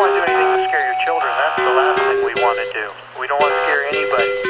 don't want to do anything to scare your children. That's the last thing we want to do. We don't want to scare anybody.